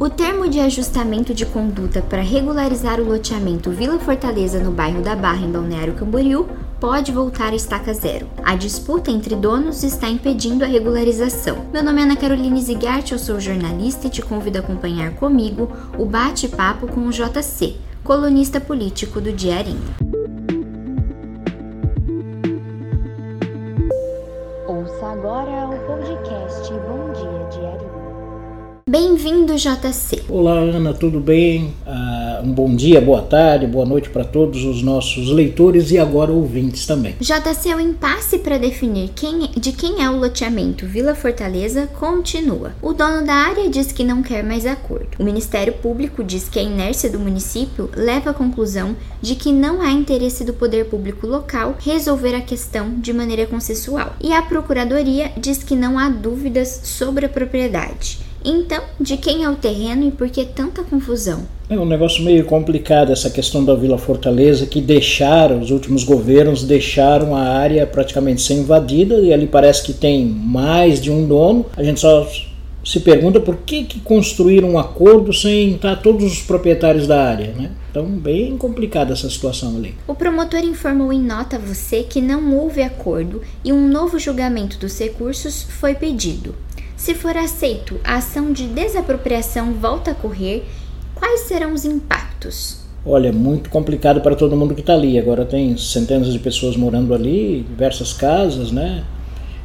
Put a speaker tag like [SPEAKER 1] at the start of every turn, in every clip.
[SPEAKER 1] O termo de ajustamento de conduta para regularizar o loteamento Vila Fortaleza no bairro da Barra, em Balneário Camboriú, pode voltar à estaca zero. A disputa entre donos está impedindo a regularização. Meu nome é Ana Caroline Zigart, eu sou jornalista e te convido a acompanhar comigo o bate-papo com o JC, colunista político do Diarinho. Bem-vindo, JC.
[SPEAKER 2] Olá, Ana, tudo bem? Uh, um bom dia, boa tarde, boa noite para todos os nossos leitores e agora ouvintes também.
[SPEAKER 1] JC, o impasse para definir quem, de quem é o loteamento Vila Fortaleza continua. O dono da área diz que não quer mais acordo. O Ministério Público diz que a inércia do município leva à conclusão de que não há interesse do poder público local resolver a questão de maneira consensual. E a Procuradoria diz que não há dúvidas sobre a propriedade. Então, de quem é o terreno e por que tanta confusão?
[SPEAKER 2] É um negócio meio complicado essa questão da Vila Fortaleza, que deixaram, os últimos governos deixaram a área praticamente sem invadida, e ali parece que tem mais de um dono. A gente só se pergunta por que, que construíram um acordo sem estar todos os proprietários da área, né? Então, bem complicada essa situação ali.
[SPEAKER 1] O promotor informou em nota a você que não houve acordo e um novo julgamento dos recursos foi pedido. Se for aceito, a ação de desapropriação volta a correr, quais serão os impactos?
[SPEAKER 2] Olha, é muito complicado para todo mundo que está ali. Agora tem centenas de pessoas morando ali, diversas casas, né?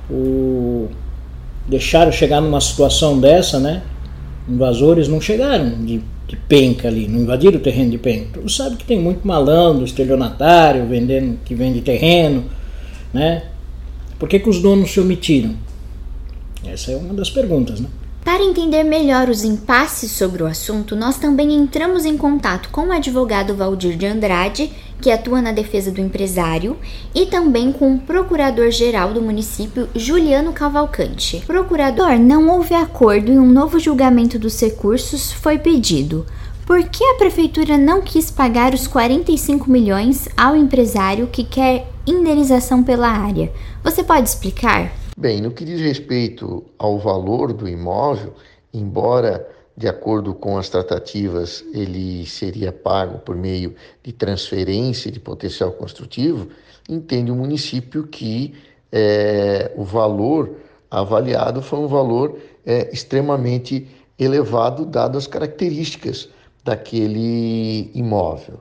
[SPEAKER 2] O... Deixaram chegar numa situação dessa, né? Invasores não chegaram de, de penca ali, não invadiram o terreno de penca. Tu sabe que tem muito malandro, estelionatário, vendendo, que vende terreno, né? Por que, que os donos se omitiram? Essa é uma das perguntas, né?
[SPEAKER 1] Para entender melhor os impasses sobre o assunto, nós também entramos em contato com o advogado Valdir de Andrade, que atua na defesa do empresário, e também com o procurador-geral do município, Juliano Cavalcante. Procurador, não houve acordo e um novo julgamento dos recursos foi pedido. Por que a prefeitura não quis pagar os 45 milhões ao empresário que quer indenização pela área? Você pode explicar?
[SPEAKER 3] Bem, no que diz respeito ao valor do imóvel, embora de acordo com as tratativas ele seria pago por meio de transferência de potencial construtivo, entende o município que é, o valor avaliado foi um valor é, extremamente elevado, dado as características daquele imóvel.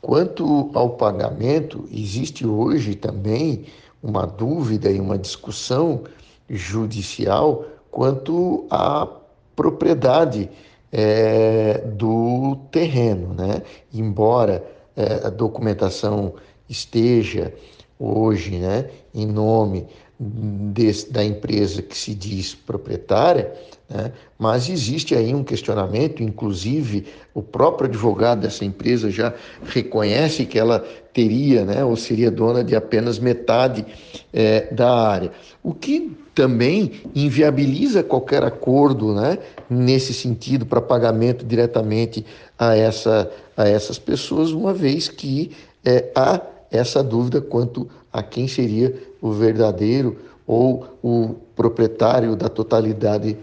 [SPEAKER 3] Quanto ao pagamento, existe hoje também uma dúvida e uma discussão judicial quanto à propriedade é, do terreno, né? Embora é, a documentação esteja hoje, né, em nome desse, da empresa que se diz proprietária, né? mas existe aí um questionamento, inclusive o próprio advogado dessa empresa já reconhece que ela teria, né, ou seria dona de apenas metade é, da área, o que também inviabiliza qualquer acordo né, nesse sentido para pagamento diretamente a, essa, a essas pessoas, uma vez que é, há essa dúvida quanto a quem seria o verdadeiro ou o proprietário da totalidade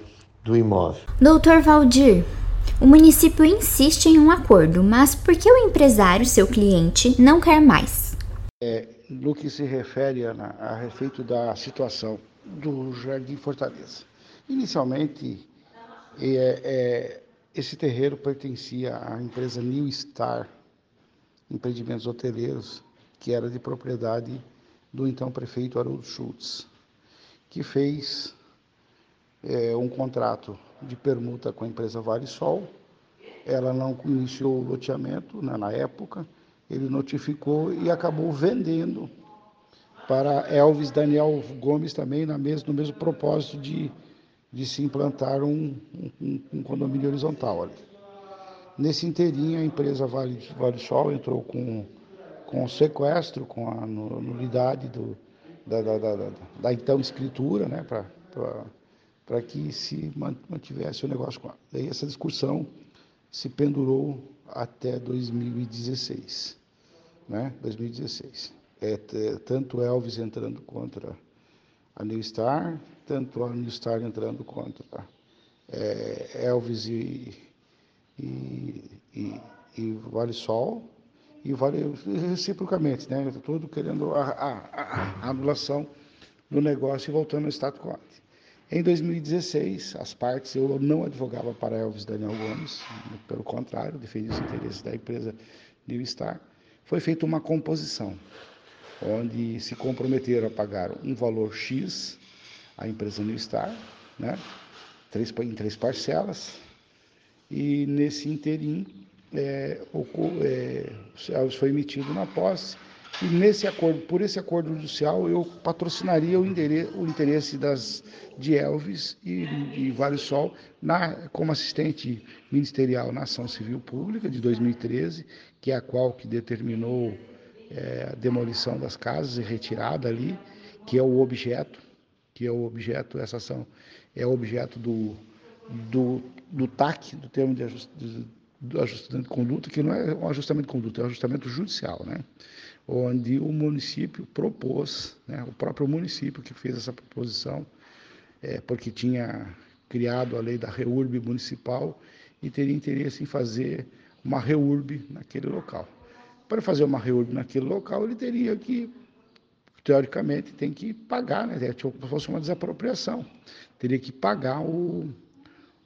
[SPEAKER 3] do imóvel.
[SPEAKER 1] Doutor Valdir, o município insiste em um acordo, mas por que o empresário, seu cliente, não quer mais?
[SPEAKER 4] É, no que se refere a, a respeito da situação do Jardim Fortaleza. Inicialmente, é, é, esse terreiro pertencia à empresa New Star Empreendimentos Hoteleiros, que era de propriedade do então prefeito Haroldo Schultz, que fez é, um contrato de permuta com a empresa Vale Sol. Ela não iniciou o loteamento né, na época, ele notificou e acabou vendendo para Elvis Daniel Gomes também na mes no mesmo propósito de, de se implantar um, um, um condomínio horizontal ali. Nesse inteirinho, a empresa Vale, vale Sol entrou com, com sequestro, com a nulidade do, da, da, da, da, então escritura, né, para que se mantivesse o negócio com ela. Daí essa discussão se pendurou até 2016, né, 2016 é, tanto Elvis entrando contra a New Star, tanto a New Star entrando contra é, Elvis e, e, e, e Vale Sol, e vale reciprocamente, né? Todo querendo a, a, a, anulação do negócio e voltando ao status quo. Em 2016, as partes, eu não advogava para Elvis Daniel Gomes, pelo contrário, defendia os interesses da empresa New Star. Foi feita uma composição, onde se comprometeram a pagar um valor X à empresa New Star, né? três, em três parcelas, e nesse interim é, é, foi emitido na posse e nesse acordo, por esse acordo judicial, eu patrocinaria o, o interesse das, de Elvis e, e Vale Sol na, como assistente ministerial na ação civil pública de 2013, que é a qual que determinou é, a demolição das casas e retirada ali, que é o objeto, que é o objeto, essa ação é objeto do, do, do TAC, do termo de, ajust, do ajustamento de conduta, que não é um ajustamento de conduta, é um ajustamento judicial, né? Onde o município propôs, né, o próprio município que fez essa proposição, é, porque tinha criado a lei da REURB municipal e teria interesse em fazer uma REURB naquele local. Para fazer uma REURB naquele local, ele teria que, teoricamente, tem que pagar, né? Tipo, fosse uma desapropriação, teria que pagar o,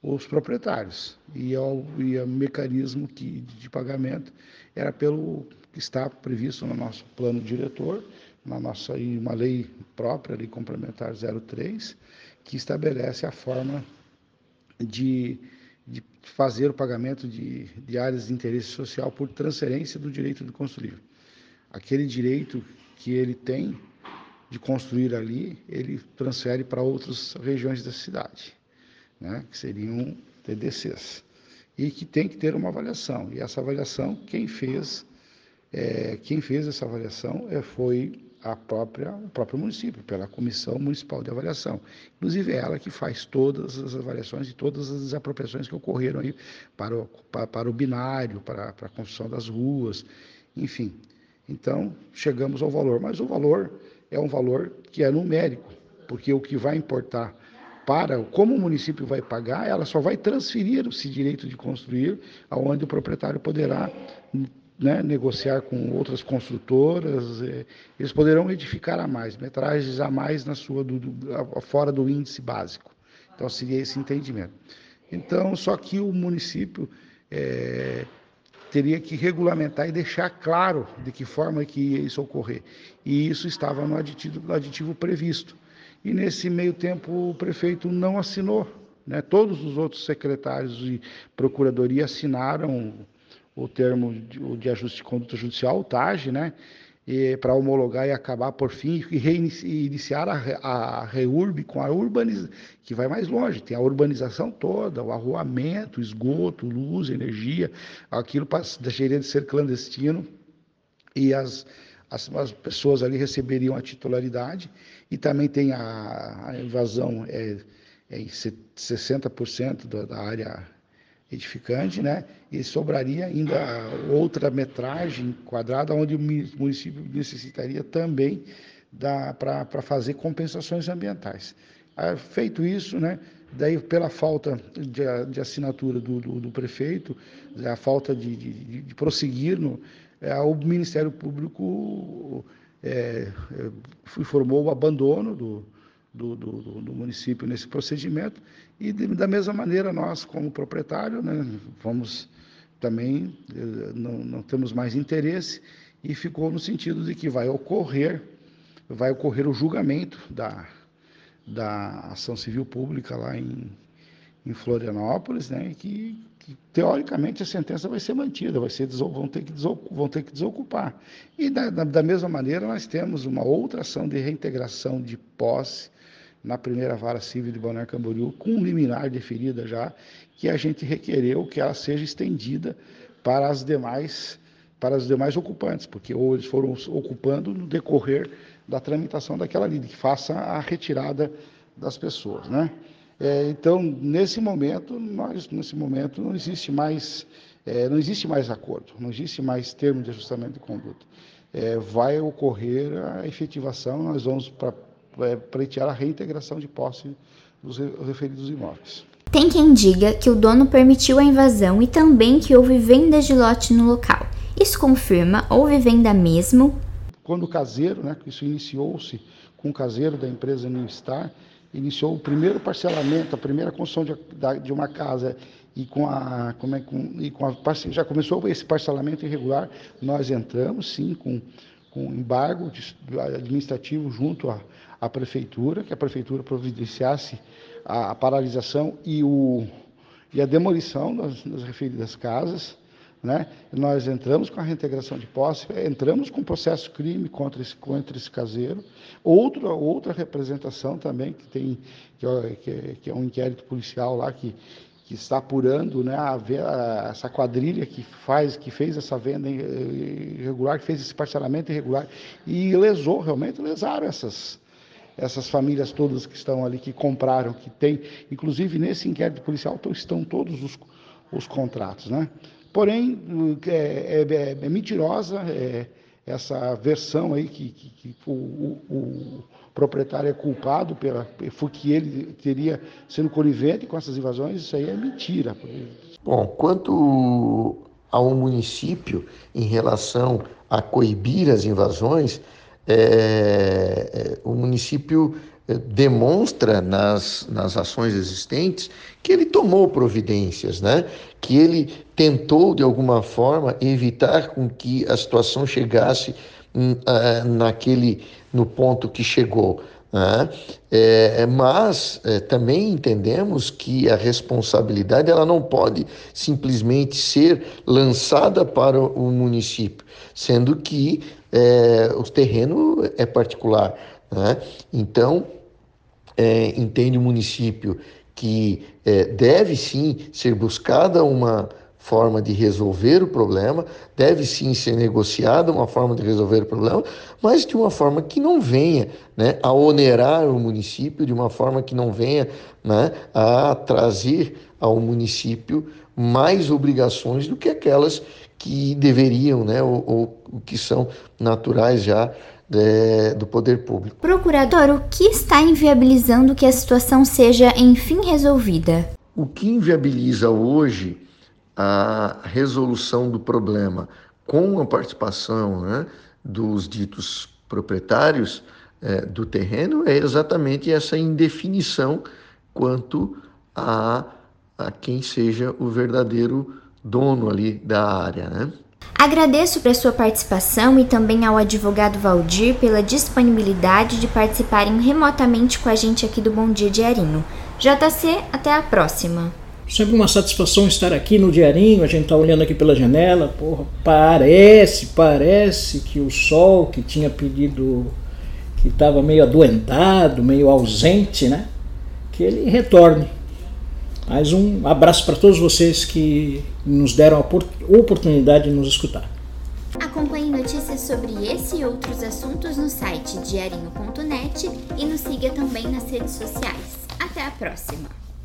[SPEAKER 4] os proprietários. E, o e o mecanismo que, de pagamento era pelo que está previsto no nosso plano diretor, na nossa uma lei própria, lei complementar 03, que estabelece a forma de, de fazer o pagamento de, de áreas de interesse social por transferência do direito de construir. Aquele direito que ele tem de construir ali, ele transfere para outras regiões da cidade, né, que seriam TDCs. E que tem que ter uma avaliação. E essa avaliação, quem fez é, quem fez essa avaliação é, foi a própria, o próprio município, pela Comissão Municipal de Avaliação. Inclusive, é ela que faz todas as avaliações e todas as desapropriações que ocorreram aí para o, para, para o binário, para, para a construção das ruas, enfim. Então, chegamos ao valor, mas o valor é um valor que é numérico, porque o que vai importar para como o município vai pagar, ela só vai transferir esse direito de construir aonde o proprietário poderá né, negociar com outras construtoras, é, eles poderão edificar a mais, metragens a mais na sua do, do, fora do índice básico. Então seria esse entendimento. Então, só que o município é, teria que regulamentar e deixar claro de que forma que ia isso ocorrer. E isso estava no aditivo, no aditivo previsto. E nesse meio tempo o prefeito não assinou. Né? Todos os outros secretários de procuradoria assinaram o termo de, ajuste de conduta judicial, o TAG, né? para homologar e acabar por fim e reiniciar a, a REURB com a urbanização, que vai mais longe, tem a urbanização toda, o arruamento, esgoto, luz, energia, aquilo deixaria de ser clandestino e as, as, as, pessoas ali receberiam a titularidade e também tem a, a invasão é, é 60% da, da área edificante, né? E sobraria ainda outra metragem quadrada onde o município necessitaria também para fazer compensações ambientais. Ah, feito isso, né? Daí, pela falta de, de assinatura do, do, do, prefeito, a falta de, de, de prosseguir, no, é, o Ministério Público é, é, informou o abandono do, do, do, do, município nesse procedimento. E de, da mesma maneira nós como proprietário né, vamos também eh, não, não temos mais interesse. E ficou no sentido de que vai ocorrer vai ocorrer o julgamento da, da ação civil pública lá em, em Florianópolis, né, que, que, teoricamente a sentença vai ser mantida, vai ser, vão, ter que vão ter que desocupar. E da, da, da mesma maneira nós temos uma outra ação de reintegração de posse na primeira vara civil de Balneário Camboriú, com liminar deferida já, que a gente requereu que ela seja estendida para as demais para os demais ocupantes, porque ou eles foram ocupando no decorrer da tramitação daquela lei, que faça a retirada das pessoas, né? É, então, nesse momento, nós, nesse momento, não existe mais, é, não existe mais acordo, não existe mais termo de ajustamento de conduta. É, vai ocorrer a efetivação, nós vamos para é, pleitear a reintegração de posse dos referidos imóveis.
[SPEAKER 1] Tem quem diga que o dono permitiu a invasão e também que houve venda de lote no local. Isso confirma, houve venda mesmo?
[SPEAKER 4] Quando o caseiro, né, isso iniciou-se com o caseiro da empresa New Star, iniciou o primeiro parcelamento, a primeira construção de, de uma casa e com a, como é, com, e com a já começou esse parcelamento irregular, nós entramos sim com, com embargo administrativo junto à, à prefeitura, que a prefeitura providenciasse a, a paralisação e, o, e a demolição das, das referidas casas. Né? Nós entramos com a reintegração de posse, entramos com processo crime contra esse, contra esse caseiro. Outra, outra representação também, que tem que é, que é um inquérito policial lá que, que está apurando né, a, a, essa quadrilha que faz, que fez essa venda irregular, que fez esse parcelamento irregular e lesou, realmente lesaram essas, essas famílias todas que estão ali, que compraram, que tem, inclusive nesse inquérito policial estão todos os, os contratos, né? Porém, é, é, é, é mentirosa é, essa versão aí que, que, que o, o, o, proprietário é culpado pela, que ele teria sendo conivente com essas invasões, isso aí é mentira.
[SPEAKER 3] Bom, quanto ao município em relação a coibir as invasões, é, é, o município demonstra nas, nas ações existentes que ele tomou providências, né? que ele tentou, de alguma forma, evitar com que a situação chegasse uh, naquele, no ponto que chegou. Né? É, mas é, também entendemos que a responsabilidade ela não pode simplesmente ser lançada para o município, sendo que é, o terreno é particular. Né? Então, é, entende o município que é, deve sim ser buscada uma forma de resolver o problema, deve sim ser negociada uma forma de resolver o problema, mas de uma forma que não venha né, a onerar o município, de uma forma que não venha né, a trazer ao município mais obrigações do que aquelas que deveriam, né, ou, ou que são naturais já de, do poder público.
[SPEAKER 1] Procurador, o que está inviabilizando que a situação seja enfim resolvida?
[SPEAKER 3] O que inviabiliza hoje a resolução do problema com a participação né, dos ditos proprietários é, do terreno é exatamente essa indefinição quanto a, a quem seja o verdadeiro dono ali da área. Né?
[SPEAKER 1] Agradeço por sua participação e também ao advogado Valdir pela disponibilidade de participarem remotamente com a gente aqui do Bom Dia Diarinho. JC, até a próxima.
[SPEAKER 2] Sempre uma satisfação estar aqui no Diarinho, a gente está olhando aqui pela janela, porra, parece, parece que o sol que tinha pedido, que estava meio adoentado, meio ausente, né? Que ele retorne. Mais um abraço para todos vocês que nos deram a oportunidade de nos escutar.
[SPEAKER 1] Acompanhe notícias sobre esse e outros assuntos no site diarinho.net e nos siga também nas redes sociais. Até a próxima!